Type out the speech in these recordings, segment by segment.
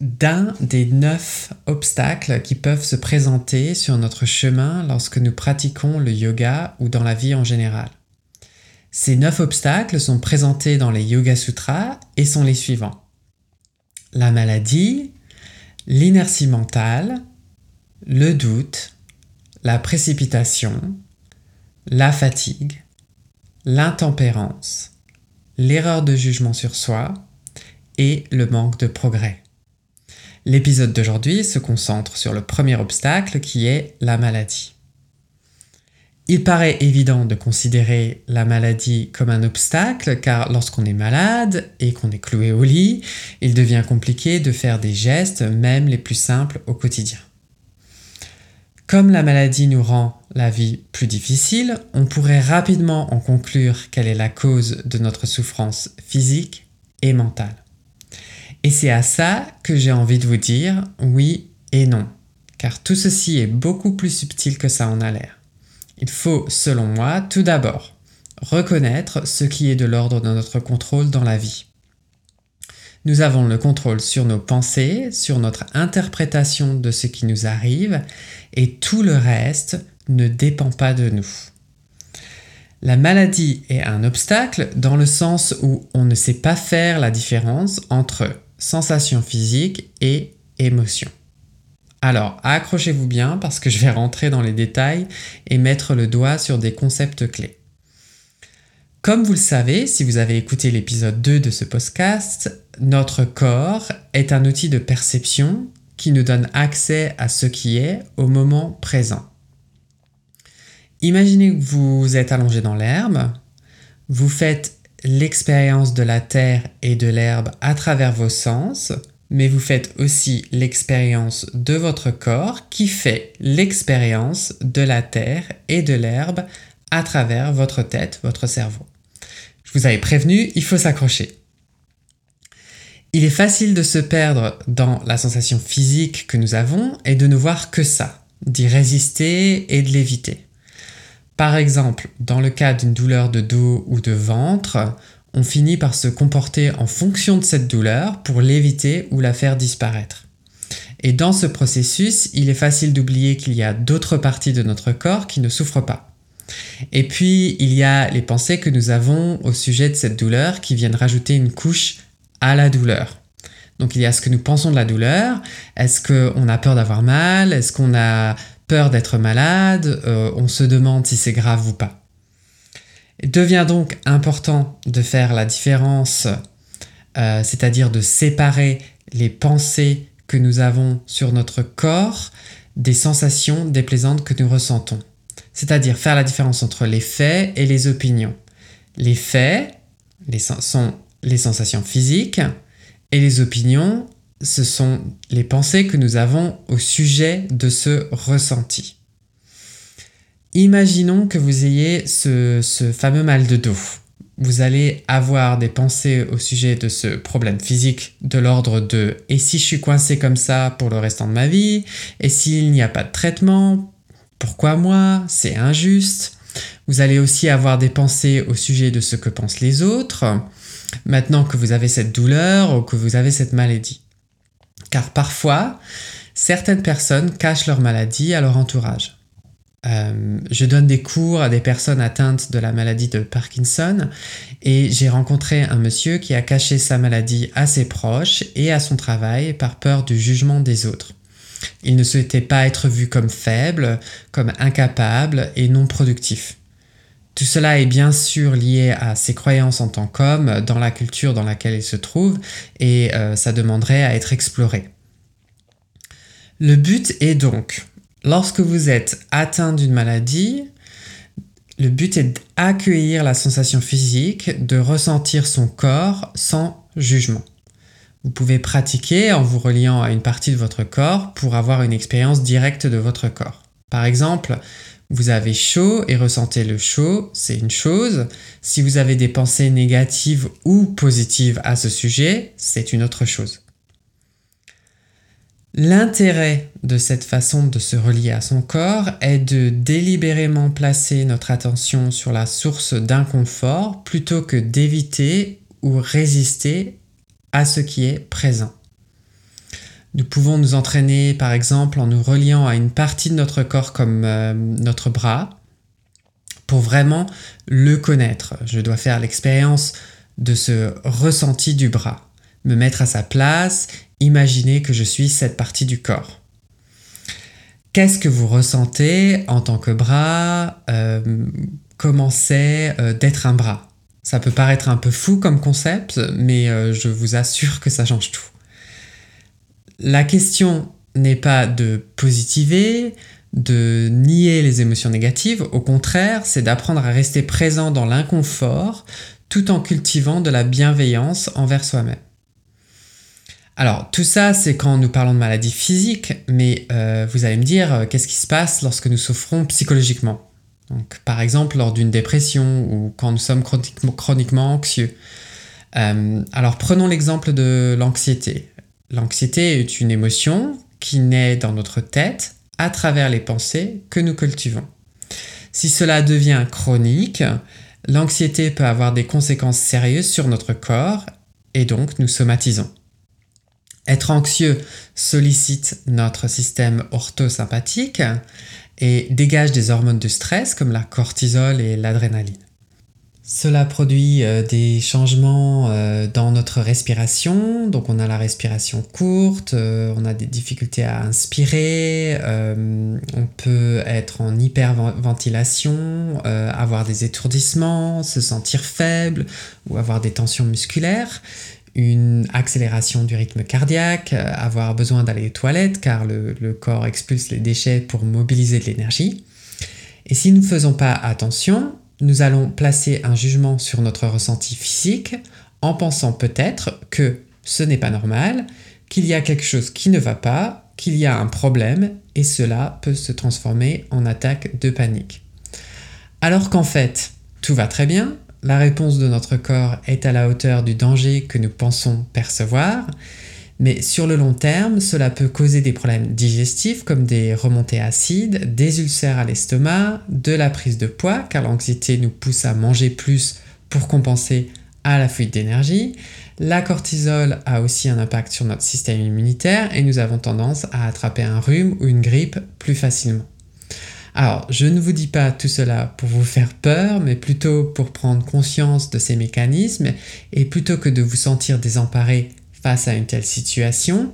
d'un des neuf obstacles qui peuvent se présenter sur notre chemin lorsque nous pratiquons le yoga ou dans la vie en général. Ces neuf obstacles sont présentés dans les Yoga Sutras et sont les suivants. La maladie, l'inertie mentale, le doute, la précipitation, la fatigue, l'intempérance, l'erreur de jugement sur soi et le manque de progrès. L'épisode d'aujourd'hui se concentre sur le premier obstacle qui est la maladie. Il paraît évident de considérer la maladie comme un obstacle car lorsqu'on est malade et qu'on est cloué au lit, il devient compliqué de faire des gestes, même les plus simples au quotidien. Comme la maladie nous rend la vie plus difficile, on pourrait rapidement en conclure quelle est la cause de notre souffrance physique et mentale. Et c'est à ça que j'ai envie de vous dire oui et non, car tout ceci est beaucoup plus subtil que ça en a l'air. Il faut, selon moi, tout d'abord reconnaître ce qui est de l'ordre de notre contrôle dans la vie. Nous avons le contrôle sur nos pensées, sur notre interprétation de ce qui nous arrive, et tout le reste ne dépend pas de nous. La maladie est un obstacle dans le sens où on ne sait pas faire la différence entre sensations physiques et émotions. Alors, accrochez-vous bien parce que je vais rentrer dans les détails et mettre le doigt sur des concepts clés. Comme vous le savez, si vous avez écouté l'épisode 2 de ce podcast, notre corps est un outil de perception qui nous donne accès à ce qui est au moment présent. Imaginez que vous êtes allongé dans l'herbe, vous faites l'expérience de la terre et de l'herbe à travers vos sens, mais vous faites aussi l'expérience de votre corps qui fait l'expérience de la terre et de l'herbe à travers votre tête, votre cerveau. Je vous avais prévenu, il faut s'accrocher. Il est facile de se perdre dans la sensation physique que nous avons et de ne voir que ça, d'y résister et de l'éviter. Par exemple, dans le cas d'une douleur de dos ou de ventre, on finit par se comporter en fonction de cette douleur pour l'éviter ou la faire disparaître. Et dans ce processus, il est facile d'oublier qu'il y a d'autres parties de notre corps qui ne souffrent pas. Et puis, il y a les pensées que nous avons au sujet de cette douleur qui viennent rajouter une couche à la douleur. Donc il y a ce que nous pensons de la douleur. Est-ce qu'on a peur d'avoir mal? Est-ce qu'on a peur d'être malade, euh, on se demande si c'est grave ou pas. Il devient donc important de faire la différence, euh, c'est-à-dire de séparer les pensées que nous avons sur notre corps des sensations déplaisantes que nous ressentons. C'est-à-dire faire la différence entre les faits et les opinions. Les faits sont les sensations physiques et les opinions ce sont les pensées que nous avons au sujet de ce ressenti. Imaginons que vous ayez ce, fameux mal de dos. Vous allez avoir des pensées au sujet de ce problème physique de l'ordre de et si je suis coincé comme ça pour le restant de ma vie? Et s'il n'y a pas de traitement Pourquoi moi? C'est injuste. Vous allez aussi avoir des pensées au sujet de ce que pensent les autres maintenant que vous avez cette douleur ou que vous avez cette maladie. Car parfois, certaines personnes cachent leur maladie à leur entourage. Euh, je donne des cours à des personnes atteintes de la maladie de Parkinson et j'ai rencontré un monsieur qui a caché sa maladie à ses proches et à son travail par peur du jugement des autres. Il ne souhaitait pas être vu comme faible, comme incapable et non productif. Tout cela est bien sûr lié à ses croyances en tant qu'homme, dans la culture dans laquelle il se trouve, et euh, ça demanderait à être exploré. Le but est donc, lorsque vous êtes atteint d'une maladie, le but est d'accueillir la sensation physique, de ressentir son corps sans jugement. Vous pouvez pratiquer en vous reliant à une partie de votre corps pour avoir une expérience directe de votre corps. Par exemple, vous avez chaud et ressentez le chaud, c'est une chose. Si vous avez des pensées négatives ou positives à ce sujet, c'est une autre chose. L'intérêt de cette façon de se relier à son corps est de délibérément placer notre attention sur la source d'inconfort plutôt que d'éviter ou résister à ce qui est présent. Nous pouvons nous entraîner par exemple en nous reliant à une partie de notre corps comme euh, notre bras pour vraiment le connaître. Je dois faire l'expérience de ce ressenti du bras, me mettre à sa place, imaginer que je suis cette partie du corps. Qu'est-ce que vous ressentez en tant que bras? Euh, Comment c'est euh, d'être un bras? Ça peut paraître un peu fou comme concept, mais je vous assure que ça change tout. La question n'est pas de positiver, de nier les émotions négatives, au contraire, c'est d'apprendre à rester présent dans l'inconfort tout en cultivant de la bienveillance envers soi-même. Alors tout ça, c'est quand nous parlons de maladies physiques, mais euh, vous allez me dire, euh, qu'est-ce qui se passe lorsque nous souffrons psychologiquement? Donc, Par exemple, lors d'une dépression ou quand nous sommes chroniquement anxieux. Euh, alors prenons l'exemple de l'anxiété. L'anxiété est une émotion qui naît dans notre tête à travers les pensées que nous cultivons. Si cela devient chronique, l'anxiété peut avoir des conséquences sérieuses sur notre corps et donc nous somatisons. Être anxieux sollicite notre système orthosympathique et dégage des hormones de stress comme la cortisol et l'adrénaline. Cela produit euh, des changements euh, dans notre respiration, donc on a la respiration courte, euh, on a des difficultés à inspirer, on peut être en hyperventilation, avoir des étourdissements, se sentir faible ou avoir des tensions musculaires, une accélération du rythme cardiaque, avoir besoin d'aller aux toilettes car le, le corps expulse les déchets pour mobiliser de l'énergie. Et si nous ne faisons pas attention, nous allons placer un jugement sur notre ressenti physique en pensant peut-être que ce n'est pas normal, qu'il y a quelque chose qui ne va pas, qu'il y a un problème, et cela peut se transformer en attaque de panique. Alors qu'en fait, tout va très bien, la réponse de notre corps est à la hauteur du danger que nous pensons percevoir, mais sur le long terme, cela peut causer des problèmes digestifs comme des remontées acides, des ulcères à l'estomac, de la prise de poids, car l'anxiété nous pousse à manger plus pour compenser à la fuite d'énergie. La cortisol a aussi un impact sur notre système immunitaire et nous avons tendance à attraper un rhume ou une grippe plus facilement. Alors, je ne vous dis pas tout cela pour vous faire peur, mais plutôt pour prendre conscience de ces mécanismes et plutôt que de vous sentir désemparé face à une telle situation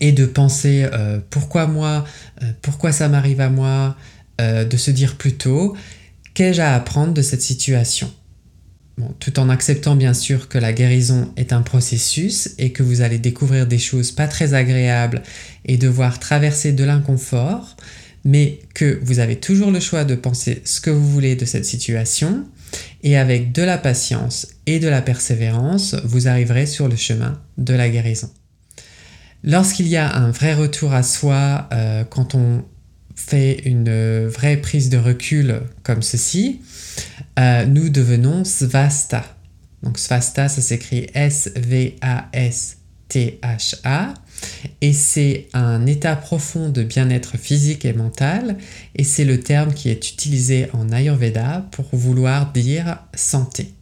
et de penser euh, pourquoi moi, euh, pourquoi ça m'arrive à moi, euh, de se dire plutôt qu'ai-je à apprendre de cette situation? tout en acceptant bien sûr que la guérison est un processus et que vous allez découvrir des choses pas très agréables et devoir traverser de l'inconfort, mais que vous avez toujours le choix de penser ce que vous voulez de cette situation et avec de la patience et de la persévérance, vous arriverez sur le chemin de la guérison. Lorsqu'il y a un vrai retour à soi, euh, quand on fait une vraie prise de recul comme ceci, euh, nous devenons svasta. Donc svasta, ça s'écrit S-V-A-S-T-H-A. Et c'est un état profond de bien-être physique et mental, et c'est le terme qui est utilisé en Ayurveda pour vouloir dire santé.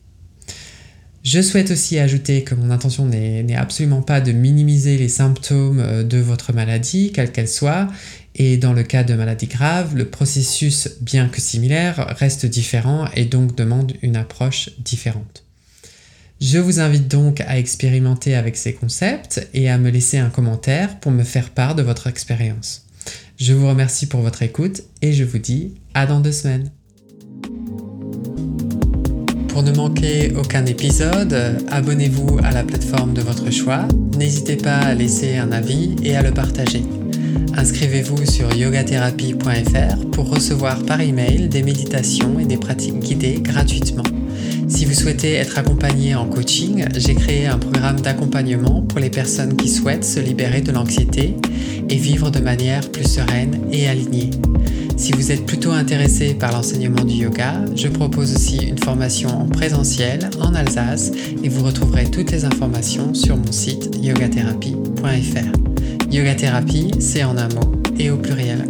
Je souhaite aussi ajouter que mon intention n'est absolument pas de minimiser les symptômes euh, de votre maladie, quelle qu'elle soit, et dans le cas de maladies graves, le processus, bien que similaire, reste différent et donc demande une approche différente. Je vous invite donc à expérimenter avec ces concepts et à me laisser un commentaire pour me faire part de votre expérience. Je vous remercie pour votre écoute et je vous dis à dans deux semaines. Pour ne manquer aucun épisode, abonnez-vous à la plateforme de votre choix. N'hésitez pas à laisser un avis et à le partager. Inscrivez-vous sur yogatherapie.fr pour recevoir par email des méditations et des pratiques guidées gratuitement. Si vous souhaitez être accompagné en coaching, j'ai créé un programme d'accompagnement pour les personnes qui souhaitent se libérer de l'anxiété et vivre de manière plus sereine et alignée. Si vous êtes plutôt intéressé par l'enseignement du yoga, je propose aussi une formation en présentiel en Alsace et vous retrouverez toutes les informations sur mon site yogatherapie.fr. Yoga c'est en un mot et au pluriel.